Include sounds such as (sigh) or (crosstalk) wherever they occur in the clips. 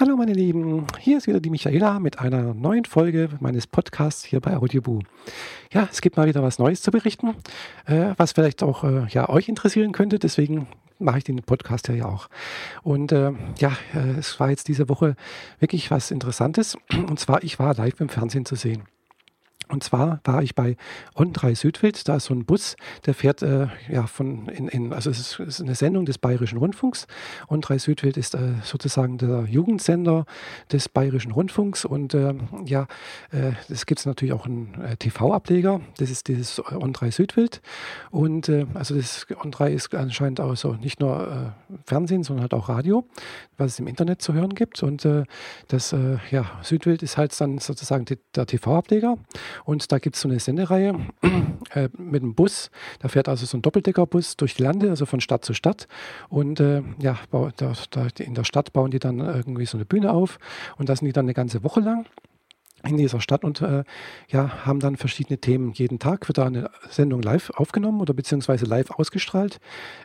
Hallo meine Lieben, hier ist wieder die Michaela mit einer neuen Folge meines Podcasts hier bei Audioboo. Ja, es gibt mal wieder was Neues zu berichten, äh, was vielleicht auch äh, ja, euch interessieren könnte, deswegen mache ich den Podcast ja auch. Und äh, ja, äh, es war jetzt diese Woche wirklich was Interessantes und zwar ich war live im Fernsehen zu sehen. Und zwar war ich bei On3 Südwild, da ist so ein Bus, der fährt äh, ja von in, in also es ist, ist, eine Sendung des Bayerischen Rundfunks. On3 Südwild ist äh, sozusagen der Jugendsender des Bayerischen Rundfunks. Und äh, ja, es äh, gibt natürlich auch einen äh, TV-Ableger, das ist dieses On3 Südwild. Und äh, also das On3 ist anscheinend auch so nicht nur Fernsehen, sondern halt auch Radio, was es im Internet zu hören gibt. Und das ja, Südwild ist halt dann sozusagen die, der TV-Ableger und da gibt es so eine Sendereihe (clears throat) äh, mit einem Bus. Da fährt also so ein Doppeldeckerbus durch die Lande, also von Stadt zu Stadt. Und äh, ja, da, da, in der Stadt bauen die dann irgendwie so eine Bühne auf. Und da sind die dann eine ganze Woche lang in dieser Stadt und äh, ja, haben dann verschiedene Themen. Jeden Tag wird da eine Sendung live aufgenommen oder beziehungsweise live ausgestrahlt.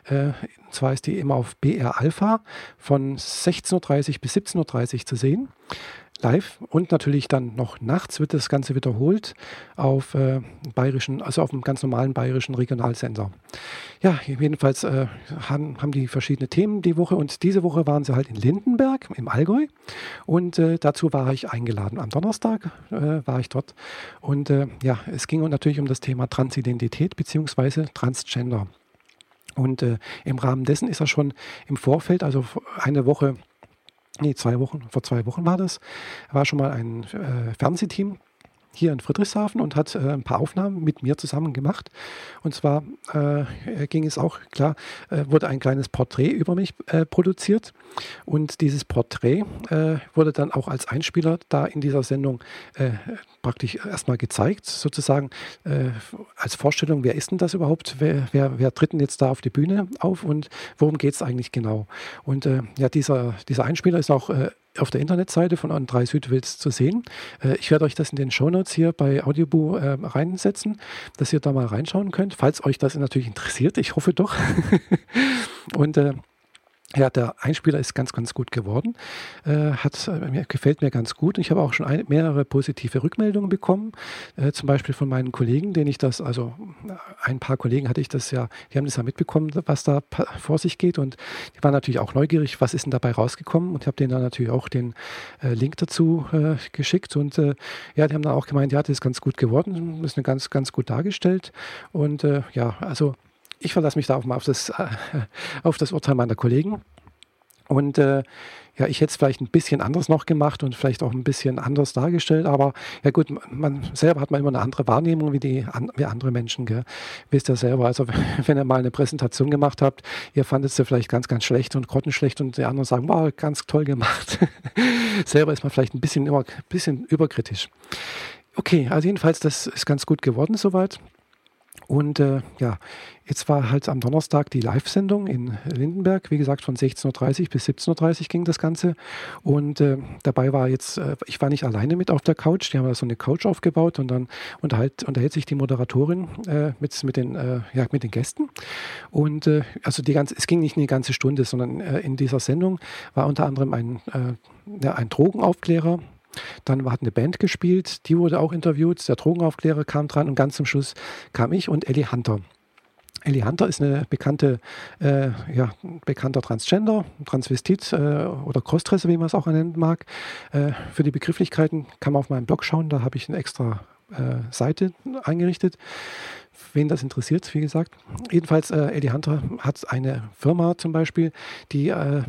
Äh, und zwar ist die immer auf BR Alpha von 16.30 Uhr bis 17.30 Uhr zu sehen live und natürlich dann noch nachts wird das Ganze wiederholt auf äh, bayerischen, also auf einem ganz normalen bayerischen Regionalsender. Ja, jedenfalls äh, haben, haben die verschiedene Themen die Woche und diese Woche waren sie halt in Lindenberg im Allgäu und äh, dazu war ich eingeladen. Am Donnerstag äh, war ich dort und äh, ja, es ging natürlich um das Thema Transidentität bzw. Transgender. Und äh, im Rahmen dessen ist er schon im Vorfeld, also eine Woche nee, zwei Wochen, vor zwei Wochen war das, war schon mal ein äh, Fernsehteam hier in Friedrichshafen und hat äh, ein paar Aufnahmen mit mir zusammen gemacht. Und zwar äh, ging es auch, klar, äh, wurde ein kleines Porträt über mich äh, produziert. Und dieses Porträt äh, wurde dann auch als Einspieler da in dieser Sendung äh, praktisch erstmal gezeigt, sozusagen als Vorstellung, wer ist denn das überhaupt? Wer, wer, wer tritt denn jetzt da auf die Bühne auf und worum geht es eigentlich genau? Und ja, dieser, dieser Einspieler ist auch auf der Internetseite von On3 Südwilds zu sehen. Äh, ich werde euch das in den Shownotes hier bei Audioboo äh, reinsetzen, dass ihr da mal reinschauen könnt, falls euch das natürlich interessiert. Ich hoffe doch. (laughs) Und äh, ja, der Einspieler ist ganz, ganz gut geworden. Äh, hat, äh, mir, gefällt mir ganz gut. Ich habe auch schon ein, mehrere positive Rückmeldungen bekommen. Äh, zum Beispiel von meinen Kollegen, denen ich das, also äh, ein paar Kollegen hatte ich das ja, die haben das ja mitbekommen, was da vor sich geht. Und die waren natürlich auch neugierig, was ist denn dabei rausgekommen. Und ich habe denen dann natürlich auch den äh, Link dazu äh, geschickt. Und ja, die haben dann auch gemeint, ja, das ist ganz gut geworden, das ist eine ganz, ganz gut dargestellt. Und ja, also ich verlasse mich da auch mal auf das, äh, auf das Urteil meiner Kollegen. Und äh, ja, ich hätte es vielleicht ein bisschen anders noch gemacht und vielleicht auch ein bisschen anders dargestellt, aber ja gut, man selber hat man immer eine andere Wahrnehmung wie, die, wie andere Menschen, gell? wisst ihr selber. Also (laughs) wenn ihr mal eine Präsentation gemacht habt, ihr fandet sie vielleicht ganz, ganz schlecht und grottenschlecht und die anderen sagen, wow, ganz toll gemacht. (laughs) selber ist man vielleicht ein bisschen, immer, ein bisschen überkritisch. Okay, also jedenfalls, das ist ganz gut geworden soweit. Und äh, ja, jetzt war halt am Donnerstag die Live-Sendung in Lindenberg. Wie gesagt, von 16.30 Uhr bis 17.30 Uhr ging das Ganze. Und äh, dabei war jetzt, äh, ich war nicht alleine mit auf der Couch. Die haben da so eine Couch aufgebaut und dann unterhält, unterhält sich die Moderatorin äh, mit, mit, den, äh, ja, mit den Gästen. Und äh, also die ganze, es ging nicht eine ganze Stunde, sondern in dieser Sendung war unter anderem ein, ja, ein Drogenaufklärer dann hat eine Band gespielt, die wurde auch interviewt, der Drogenaufklärer kam dran und ganz zum Schluss kam ich und Ellie Hunter. Ellie Hunter ist eine bekannte, äh, ja, bekannter Transgender, Transvestit äh, oder Crossdresser, wie man es auch nennen mag. Äh, für die Begrifflichkeiten kann man auf meinem Blog schauen, da habe ich eine extra äh, Seite eingerichtet. Wen das interessiert, wie gesagt. Jedenfalls, äh, Ellie Hunter hat eine Firma zum Beispiel, die äh,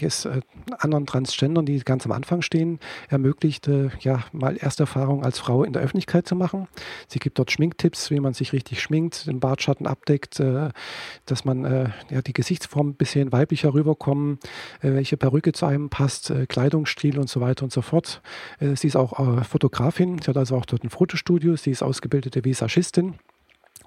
es äh, anderen Transgendern, die ganz am Anfang stehen, ermöglicht, äh, ja, mal Ersterfahrung als Frau in der Öffentlichkeit zu machen. Sie gibt dort Schminktipps, wie man sich richtig schminkt, den Bartschatten abdeckt, äh, dass man äh, ja, die Gesichtsform ein bisschen weiblicher rüberkommen, äh, welche Perücke zu einem passt, Kleidungsstil und so weiter und so fort. sie ist auch Fotografin, sie hat also auch dort ein Fotostudio, sie ist ausgebildete Visagistin.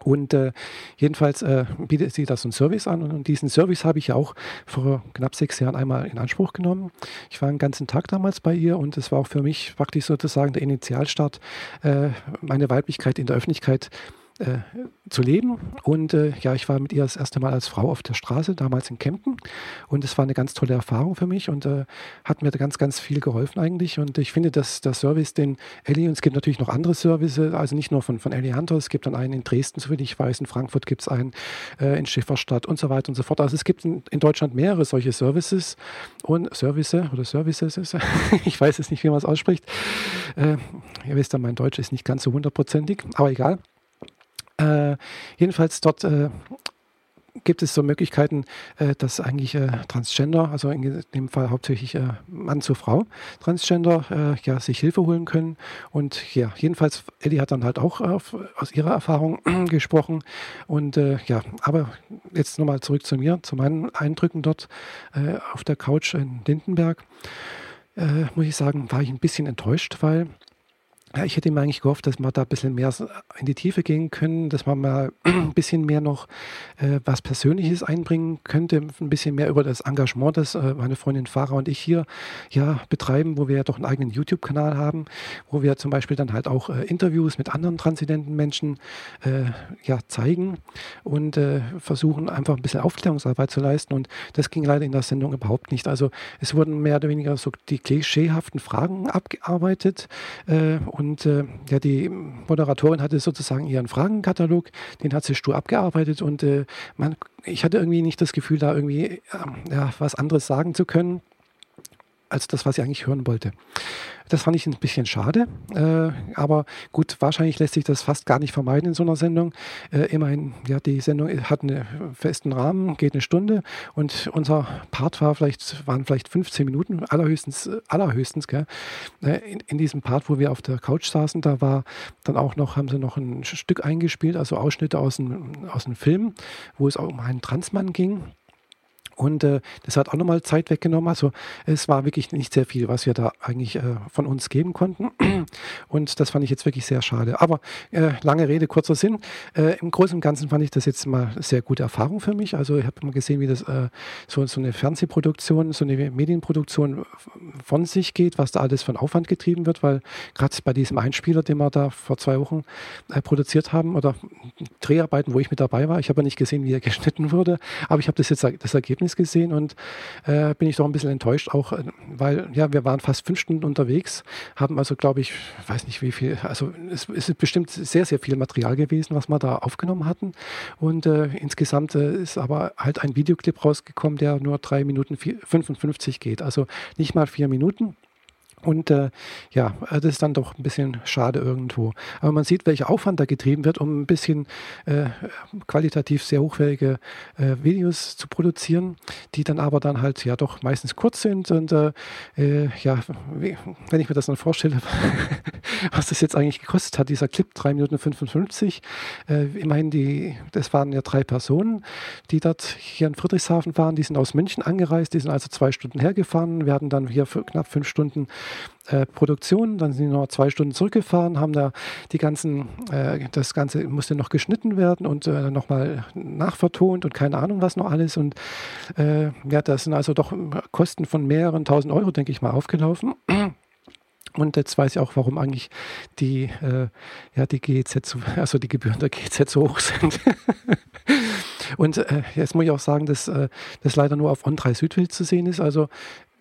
Und äh, jedenfalls äh, bietet sie das einen Service an und diesen Service habe ich ja auch vor knapp sechs Jahren einmal in Anspruch genommen. Ich war einen ganzen Tag damals bei ihr und es war auch für mich praktisch sozusagen der Initialstart, äh, meine Weiblichkeit in der Öffentlichkeit äh, zu leben. Und äh, ja, ich war mit ihr das erste Mal als Frau auf der Straße, damals in Kempten. Und es war eine ganz tolle Erfahrung für mich und äh, hat mir ganz, ganz viel geholfen eigentlich. Und ich finde, dass der Service, den Ellie, und es gibt natürlich noch andere Services, also nicht nur von, von Ellie Hunter, es gibt dann einen in Dresden, so wie ich weiß, in Frankfurt gibt es einen, äh, in Schifferstadt und so weiter und so fort. Also es gibt in, in Deutschland mehrere solche Services und Service oder Services, (laughs) ich weiß es nicht, wie man es ausspricht. Äh, ihr wisst ja, mein Deutsch ist nicht ganz so hundertprozentig, aber egal. Äh, jedenfalls dort äh, gibt es so Möglichkeiten, äh, dass eigentlich äh, Transgender, also in dem Fall hauptsächlich äh, Mann zu Frau, Transgender, äh, ja, sich Hilfe holen können. Und ja, jedenfalls, Ellie hat dann halt auch aus ihrer Erfahrung (clears throat) gesprochen. Und ja, aber jetzt nochmal zurück zu mir, zu meinen Eindrücken dort auf der Couch in Lindenberg. muss ich sagen, war ich ein bisschen enttäuscht, weil ich hätte mir eigentlich gehofft, dass wir da ein bisschen mehr in die Tiefe gehen können, dass man mal (clears throat) ein bisschen mehr noch äh, was Persönliches einbringen könnte, ein bisschen mehr über das Engagement, das äh, meine Freundin Farah und ich hier ja betreiben, wo wir ja doch einen eigenen YouTube-Kanal haben, wo wir zum Beispiel dann halt auch äh, Interviews mit anderen transzendenten Menschen äh, ja, zeigen und äh, versuchen einfach ein bisschen Aufklärungsarbeit zu leisten. Und das ging leider in der Sendung überhaupt nicht. Also es wurden mehr oder weniger so die klischeehaften Fragen abgearbeitet äh, und und äh, ja, die Moderatorin hatte sozusagen ihren Fragenkatalog, den hat sie stur abgearbeitet und äh, man, ich hatte irgendwie nicht das Gefühl, da irgendwie äh, ja, was anderes sagen zu können als das, was ich eigentlich hören wollte. Das fand ich ein bisschen schade, äh, aber gut, wahrscheinlich lässt sich das fast gar nicht vermeiden in so einer Sendung. Äh, immerhin, ja, die Sendung hat einen festen Rahmen, geht eine Stunde und unser Part war vielleicht, waren vielleicht 15 Minuten, allerhöchstens, allerhöchstens, gell? Äh, in, in, diesem Part, wo wir auf der Couch saßen, da war dann auch noch, haben sie noch ein Stück eingespielt, also Ausschnitte aus einem, aus einem Film, wo es auch um einen Transmann ging. Und äh, das hat auch nochmal Zeit weggenommen. Also es war wirklich nicht sehr viel, was wir da eigentlich äh, von uns geben konnten. (clears throat) Und das fand ich jetzt wirklich sehr schade. Aber äh, lange Rede, kurzer Sinn. Äh, Im Großen und Ganzen fand ich das jetzt mal sehr gute Erfahrung für mich. Also ich habe mal gesehen, wie das äh, so, so eine Fernsehproduktion, so eine Medienproduktion von sich geht, was da alles von Aufwand getrieben wird, weil gerade bei diesem Einspieler, den wir da vor zwei Wochen äh, produziert haben, oder Dreharbeiten, wo ich mit dabei war, ich habe ja nicht gesehen, wie er (laughs) geschnitten wurde, aber ich habe das jetzt das Ergebnis Ergebnis gesehen und äh, bin ich doch ein bisschen enttäuscht, auch äh, weil ja, wir waren fast fünf Stunden unterwegs, haben also, glaube ich, weiß nicht wie viel, also es, es, ist bestimmt sehr, sehr viel Material gewesen, was wir da aufgenommen hatten. Und äh, insgesamt äh, ist aber halt ein Videoclip rausgekommen, der nur drei Minuten 55 geht, also nicht mal vier Minuten. Und äh, ja, äh, das ist dann doch ein bisschen schade irgendwo. Aber man sieht, welcher Aufwand da getrieben wird, um ein bisschen äh, qualitativ sehr hochwertige äh, Videos zu produzieren, die dann aber dann halt ja doch meistens kurz sind. Und äh, äh, ja, wenn ich mir das dann vorstelle, (laughs) was das jetzt eigentlich gekostet hat, dieser Clip 3 Minuten 55, immerhin die, das waren ja drei Personen, die dort hier in Friedrichshafen waren, die sind aus München angereist, die sind also zwei Stunden hergefahren, werden dann hier für knapp fünf Stunden äh, Produktion. Dann sind sie noch zwei Stunden zurückgefahren, haben da die ganzen, äh, das Ganze musste noch geschnitten werden und äh, nochmal nachvertont und keine Ahnung was noch alles. Und äh, ja, das sind also doch Kosten von mehreren tausend Euro, denke ich mal, aufgelaufen. Und jetzt weiß ich auch, warum eigentlich die, äh, ja, die GEZ, (laughs) also die Gebühren der GEZ so hoch sind. (laughs) Und äh, jetzt muss ich auch sagen, dass äh, das leider nur auf On3 Südwelt zu sehen ist. Also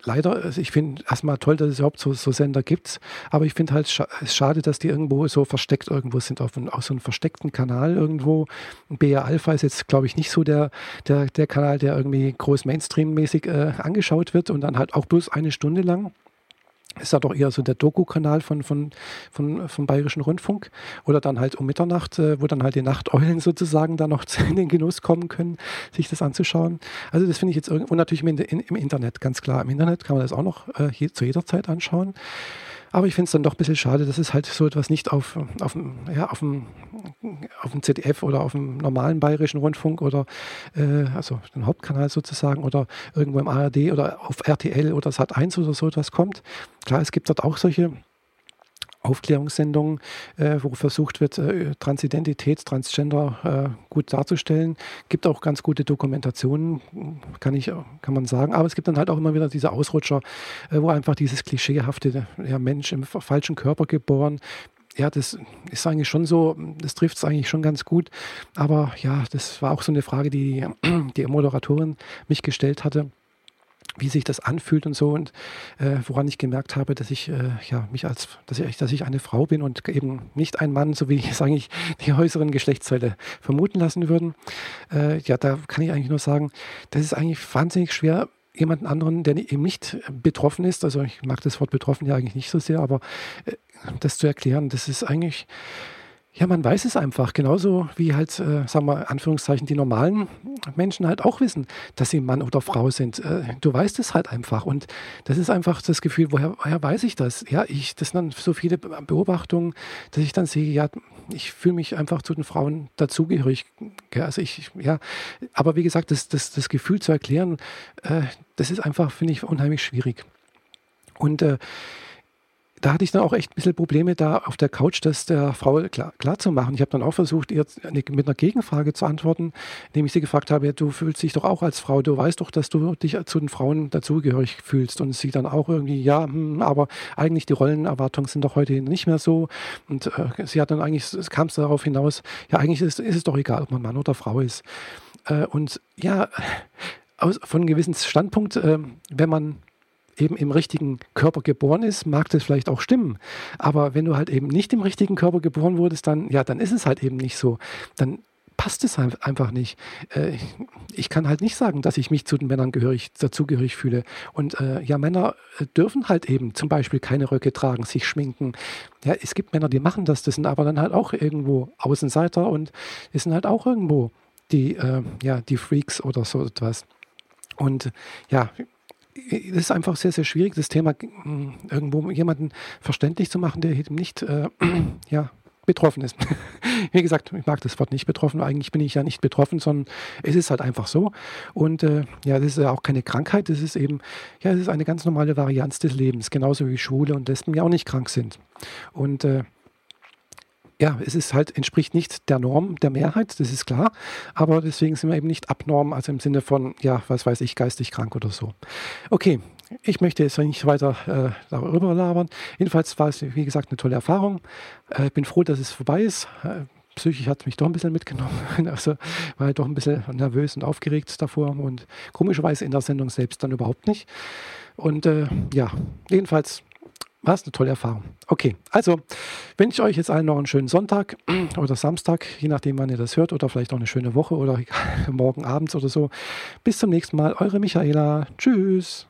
leider, also ich finde erstmal toll, dass es überhaupt so, so Sender gibt, aber ich finde halt scha schade, dass die irgendwo so versteckt irgendwo sind, auf, ein, auf so einem versteckten Kanal irgendwo. BA Alpha ist jetzt, glaube ich, nicht so der, der, der Kanal, der irgendwie groß Mainstream-mäßig äh, angeschaut wird und dann halt auch bloß eine Stunde lang ist ja doch eher so der Doku-Kanal von, von, von, vom Bayerischen Rundfunk oder dann halt um Mitternacht, äh, wo dann halt die Nachteulen sozusagen da noch (laughs) in den Genuss kommen können, sich das anzuschauen. Also das finde ich jetzt und natürlich im, im, Internet, ganz klar. Im Internet kann man das auch noch äh, je, zu jeder Zeit anschauen. Aber ich finde es dann doch ein bisschen schade, dass es halt so etwas nicht auf, auf, ja, auf, dem, auf dem ZDF oder auf dem normalen bayerischen Rundfunk oder äh, also dem Hauptkanal sozusagen oder irgendwo im ARD oder auf RTL oder Sat1 oder so etwas kommt. Klar, es gibt dort auch solche Aufklärungssendungen, äh, wo versucht wird, äh, Transidentität, Transgender äh, gut darzustellen. Gibt auch ganz gute Dokumentationen, kann, ich, kann man sagen. Aber es gibt dann halt auch immer wieder diese Ausrutscher, äh, wo einfach dieses klischeehafte ja, Mensch im falschen Körper geboren, ja, das ist eigentlich schon so, das trifft es eigentlich schon ganz gut. Aber ja, das war auch so eine Frage, die die Moderatorin mich gestellt hatte wie sich das anfühlt und so und äh, woran ich gemerkt habe, dass ich äh, ja mich als dass ich, dass ich eine Frau bin und eben nicht ein Mann, so wie (laughs) es eigentlich die äußeren Geschlechtsteile vermuten lassen würden. Äh, ja, da kann ich eigentlich nur sagen, das ist eigentlich wahnsinnig schwer jemanden anderen, der eben nicht betroffen ist, also ich mag das Wort betroffen ja eigentlich nicht so sehr, aber äh, das zu erklären, das ist eigentlich ja, man weiß es einfach, genauso wie halt, äh, sagen wir, Anführungszeichen, die normalen Menschen halt auch wissen, dass sie Mann oder Frau sind. Äh, du weißt es halt einfach. Und das ist einfach das Gefühl, woher, woher weiß ich das? Ja, ich, das sind dann so viele Beobachtungen, dass ich dann sehe, ja, ich fühle mich einfach zu den Frauen dazugehörig. Also ich, ja, aber wie gesagt, das, das, das Gefühl zu erklären, äh, das ist einfach, finde ich, unheimlich schwierig. Und äh, da hatte ich dann auch echt ein bisschen Probleme, da auf der Couch das der Frau klar, klar zu machen. Ich habe dann auch versucht, ihr mit einer Gegenfrage zu antworten, indem ich sie gefragt habe, du fühlst dich doch auch als Frau, du weißt doch, dass du dich zu den Frauen dazugehörig fühlst. Und sie dann auch irgendwie, ja, hm, aber eigentlich die Rollenerwartungen sind doch heute nicht mehr so. Und äh, sie hat dann eigentlich, es kam es darauf hinaus, ja, eigentlich ist, ist, es doch egal, ob man Mann oder Frau ist. Äh, und ja, aus, von einem gewissen Standpunkt, äh, wenn man eben im richtigen Körper geboren ist, mag das vielleicht auch stimmen. Aber wenn du halt eben nicht im richtigen Körper geboren wurdest, dann, ja, dann ist es halt eben nicht so. Dann passt es einfach nicht. Äh, ich kann halt nicht sagen, dass ich mich zu den Männern gehörig, dazugehörig fühle. Und äh, ja, Männer äh, dürfen halt eben zum Beispiel keine Röcke tragen, sich schminken. Ja, es gibt Männer, die machen das, das sind aber dann halt auch irgendwo Außenseiter und es sind halt auch irgendwo die, ja, die Freaks oder so etwas. Und ja, es ist einfach sehr, sehr schwierig, das Thema hm, irgendwo jemanden verständlich zu machen, der eben nicht äh, (clears throat) ja, betroffen ist. (laughs) Wie gesagt, ich mag das Wort nicht betroffen. Eigentlich bin ich ja nicht betroffen, sondern es ist halt einfach so. Und äh, ja, das ist ja auch keine Krankheit. Das ist eben, ja, es ist eine ganz normale Varianz des Lebens. Genauso wie Schwule und Lesben ja auch nicht krank sind. Und äh, ja, es ist halt, entspricht nicht der Norm der Mehrheit, das ist klar, aber deswegen sind wir eben nicht abnorm, also im Sinne von, ja, was weiß ich, geistig krank oder so. Okay, ich möchte jetzt nicht weiter äh, darüber labern. Jedenfalls war es, wie gesagt, eine tolle Erfahrung. Äh, bin froh, dass es vorbei ist. Äh, psychisch hat es mich doch ein bisschen mitgenommen. (laughs) Also war halt doch ein bisschen nervös und aufgeregt davor und komischerweise in der Sendung selbst dann überhaupt nicht. Und äh, ja, jedenfalls war es eine tolle Erfahrung. Okay, also wünsche ich euch jetzt allen noch einen schönen Sonntag (clears throat) oder Samstag, je nachdem, wann ihr das hört, oder vielleicht auch eine schöne Woche oder (laughs) morgen abends oder so. Bis zum nächsten Mal, eure Michaela. Tschüss.